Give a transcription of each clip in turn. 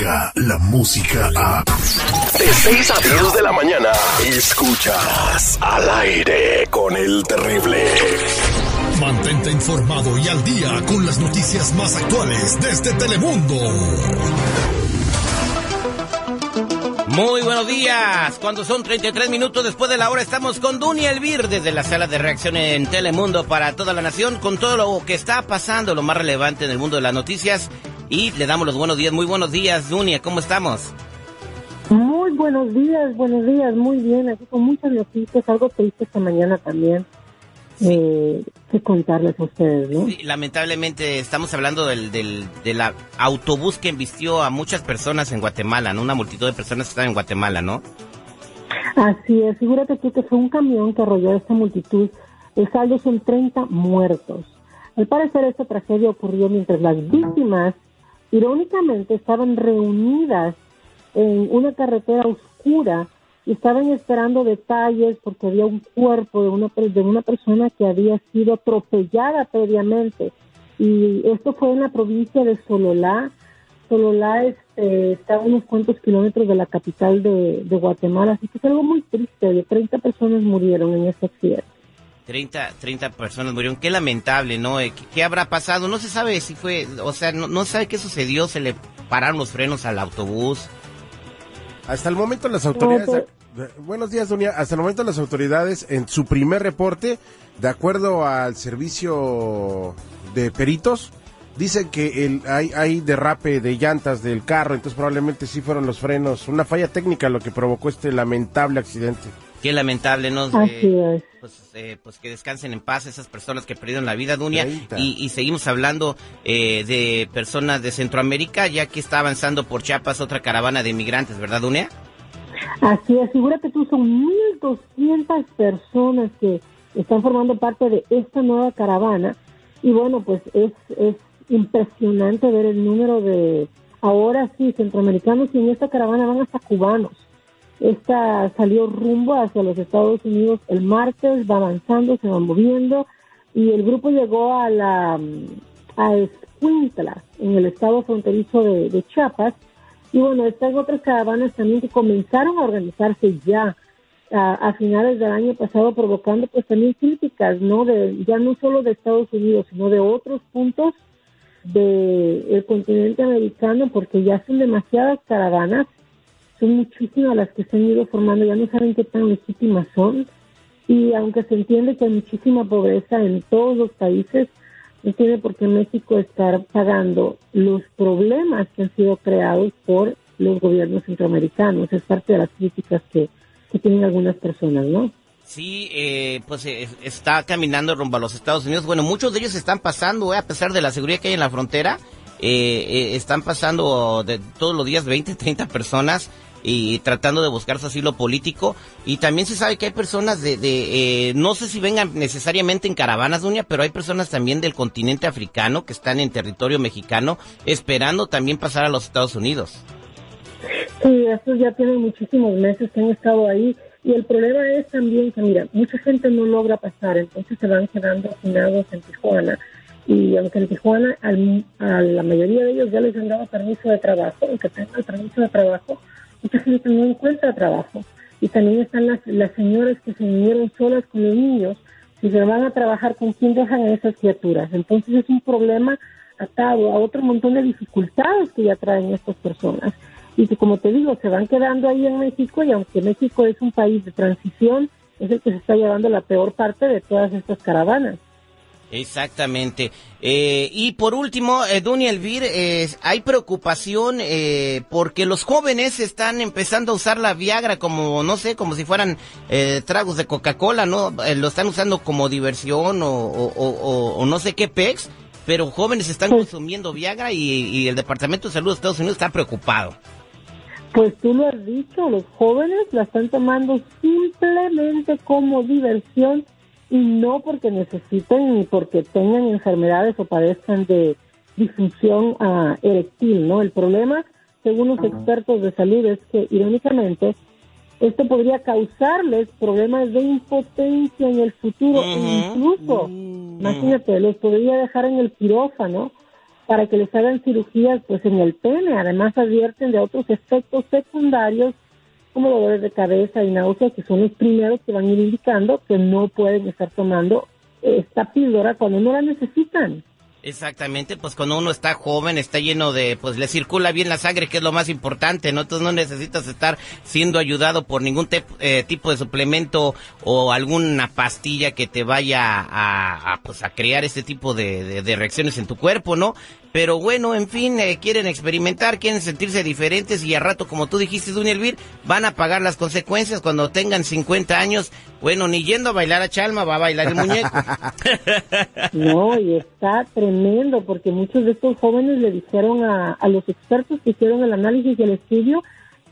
la música a... De 6 a 10 de la mañana, escuchas al aire con el terrible. Mantente informado y al día con las noticias más actuales desde Telemundo. Muy buenos días. Cuando son 33 minutos después de la hora, estamos con Duny Elvir desde la sala de reacción en Telemundo para toda la nación con todo lo que está pasando, lo más relevante en el mundo de las noticias. Y le damos los buenos días. Muy buenos días, Dunia. ¿Cómo estamos? Muy buenos días, buenos días. Muy bien. Aquí con muchas noticias. Algo triste esta mañana también. Eh, que contarles a ustedes, ¿no? Sí, lamentablemente estamos hablando del, del, autobús que embistió a muchas personas en Guatemala, ¿no? Una multitud de personas que están en Guatemala, ¿no? Así es, figúrate tú que fue un camión que arrolló a esta multitud. El saldo son 30 muertos. Al parecer esta tragedia ocurrió mientras las víctimas, irónicamente, estaban reunidas en una carretera oscura estaban esperando detalles porque había un cuerpo de una, de una persona que había sido atropellada previamente. Y esto fue en la provincia de Sololá. Sololá este, está a unos cuantos kilómetros de la capital de, Guatemala, así que es algo muy triste. De 30 personas murieron en ese accidente. 30, 30 personas murieron. Qué lamentable, ¿no? Eh, ¿Qué, habrá pasado? No se sabe si fue, o sea, no, no sabe qué sucedió. Se le pararon los frenos al autobús. Hasta el momento las autoridades... Buenos días, Doña. Hasta el momento las autoridades, en su primer reporte, de acuerdo al servicio de peritos, dicen que el, hay, hay derrape de llantas del carro, entonces probablemente sí fueron los frenos, una falla técnica lo que provocó este lamentable accidente. Qué lamentable, ¿no? Eh, pues, eh, pues, que descansen en paz esas personas que perdieron la vida, Dunia. Y, seguimos hablando eh, de personas de Centroamérica, ya que está avanzando por Chiapas otra caravana de inmigrantes, ¿verdad, Dunia? Así es, figúrate tú, son 1.200 personas que están formando parte de esta nueva caravana. Y bueno, pues es, es impresionante ver el número de, ahora sí, centroamericanos y en esta caravana van hasta cubanos. Esta salió rumbo hacia los Estados Unidos el martes, va avanzando, se va moviendo y el grupo llegó a la a Escuintla, en el estado fronterizo de, de Chiapas, y bueno, están otras caravanas también que comenzaron a organizarse ya a, finales del año pasado, provocando pues también críticas, ¿no? De, ya no solo de Estados Unidos, sino de otros puntos del continente americano, porque ya son demasiadas caravanas, son muchísimas las que se han ido formando, ya no saben qué tan legítimas son, y aunque se entiende que hay muchísima pobreza en todos los países, no tiene por qué México estar pagando los problemas que han sido creados por los gobiernos centroamericanos. Es parte de las críticas que, tienen algunas personas, ¿no? Sí, eh, pues eh, está caminando rumbo a los Estados Unidos. Bueno, muchos de ellos están pasando, eh, a pesar de la seguridad que hay en la frontera, están pasando de todos los días 20, 30 personas y tratando de buscar su asilo político. Y también se sabe que hay personas de, de eh, no sé si vengan necesariamente en caravanas, Duña, pero hay personas también del continente africano que están en territorio mexicano esperando también pasar a los Estados Unidos. Sí, estos ya tienen muchísimos meses que han estado ahí. Y el problema es también que, mira, mucha gente no logra pasar, entonces se van quedando afinados en Tijuana. Y aunque en Tijuana a la mayoría de ellos ya les han dado permiso de trabajo, aunque tengan permiso de trabajo, mucha gente no encuentra trabajo. Y también están las, las señoras que se vinieron solas con los niños. Si se van a trabajar, ¿con quién dejan a esas criaturas? Entonces es un problema atado a otro montón de dificultades que ya traen estas personas. Y que, como te digo, se van quedando ahí en México y aunque México es un país de transición, es el que se está llevando la peor parte de todas estas caravanas. Exactamente. Eh, y por último, eh, Duny Elvir, eh, hay preocupación eh, porque los jóvenes están empezando a usar la Viagra como, no sé, como si fueran eh, tragos de Coca-Cola, ¿no? lo están usando como diversión o, o, no sé qué pex, pero jóvenes están pues consumiendo Viagra y, y el Departamento de Salud de Estados Unidos está preocupado. Pues tú lo has dicho, los jóvenes la están tomando simplemente como diversión y no porque necesiten ni porque tengan enfermedades o padezcan de disfunción uh, erectil, ¿no? El problema, según los expertos de salud, es que irónicamente esto podría causarles problemas de impotencia en el futuro, incluso, imagínate, los podría dejar en el quirófano para que les hagan cirugías pues en el pene. Además advierten de otros efectos secundarios como dolores de cabeza y náuseas, que son los primeros que van a ir indicando que no pueden estar tomando esta píldora cuando no la necesitan. Exactamente, pues cuando uno está joven, está lleno de, pues le circula bien la sangre, que es lo más importante, ¿no? Entonces no necesitas estar siendo ayudado por ningún eh, tipo de suplemento o alguna pastilla que te vaya a, pues a crear este tipo de, de reacciones en tu cuerpo, ¿no? Pero bueno, en fin, eh, quieren experimentar, quieren sentirse diferentes y a rato, como tú dijiste, Dunia Elvir, van a pagar las consecuencias cuando tengan 50 años. Bueno, ni yendo a bailar a Chalma va a bailar el muñeco. no, y está tremendo porque muchos de estos jóvenes le dijeron a, a los expertos que hicieron el análisis y el estudio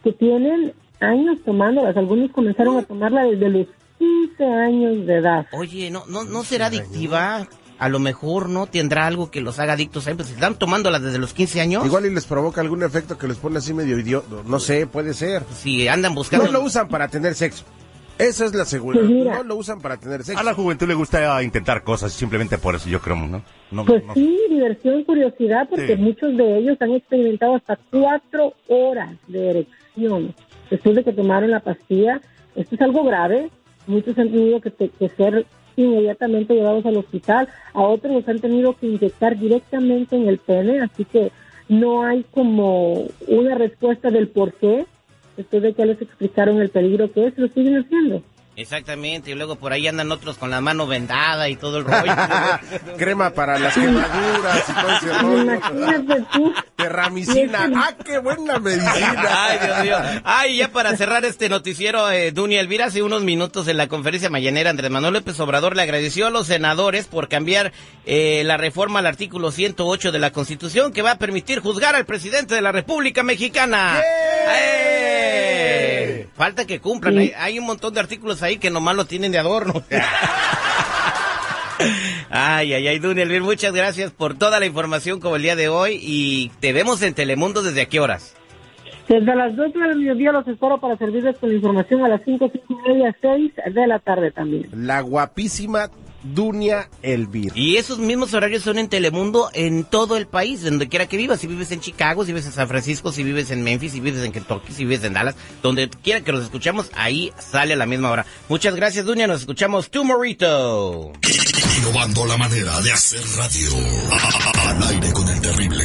que tienen años tomándolas. Algunos comenzaron a tomarla desde los 15 años de edad. Oye, ¿no, no, no será adictiva? A lo mejor no tendrá algo que los haga adictos a pues están tomándola desde los 15 años. Igual y les provoca algún efecto que les pone así medio idiota, no sé, puede ser. Si andan buscando... No lo usan para tener sexo. Esa es la seguridad. Pues no lo usan para tener sexo. A la juventud le gusta intentar cosas simplemente por eso, yo creo, ¿no? no pues sí, diversión, curiosidad, porque muchos de ellos han experimentado hasta cuatro horas de erección después de que tomaron la pastilla. Esto es algo grave. Muchos han tenido que, que ser inmediatamente llevados al hospital, a otros los han tenido que inyectar directamente en el pene, así que no hay como una respuesta del por qué, después de que les explicaron el peligro que es, lo siguen haciendo. Exactamente, y luego por ahí andan otros con la mano vendada y todo el rollo. Crema para las quemaduras y todo ese rollo. Terramicina. ¡Ah, qué buena medicina! Ay, Dios mío. Ay, ya para cerrar este noticiero, eh, Dunia Elvira, hace unos minutos en la conferencia mañanera, Andrés Manuel López Obrador le agradeció a los senadores por cambiar eh, la reforma al artículo 108 de la Constitución que va a permitir juzgar al presidente de la República Mexicana. Falta que cumplan. Hay, un montón de artículos ahí que nomás lo tienen de adorno. ay, ay, ay, Dunelvir, muchas gracias por toda la información como el día de hoy y te vemos en Telemundo desde a qué horas. Desde las 2 del mediodía los espero para servirles con la información a las 5, 5 y media, 6 de la tarde también. La guapísima Dunia Elvir. Y esos mismos horarios son en Telemundo en todo el país, donde quiera que vivas. Si vives en Chicago, si vives en San Francisco, si vives en Memphis, si vives en Kentucky, si vives en Dallas, donde quiera que los escuchamos, ahí sale a la misma hora. Muchas gracias, Dunia. Nos escuchamos tomorrow. Innovando la manera de hacer radio. Al aire con el terrible.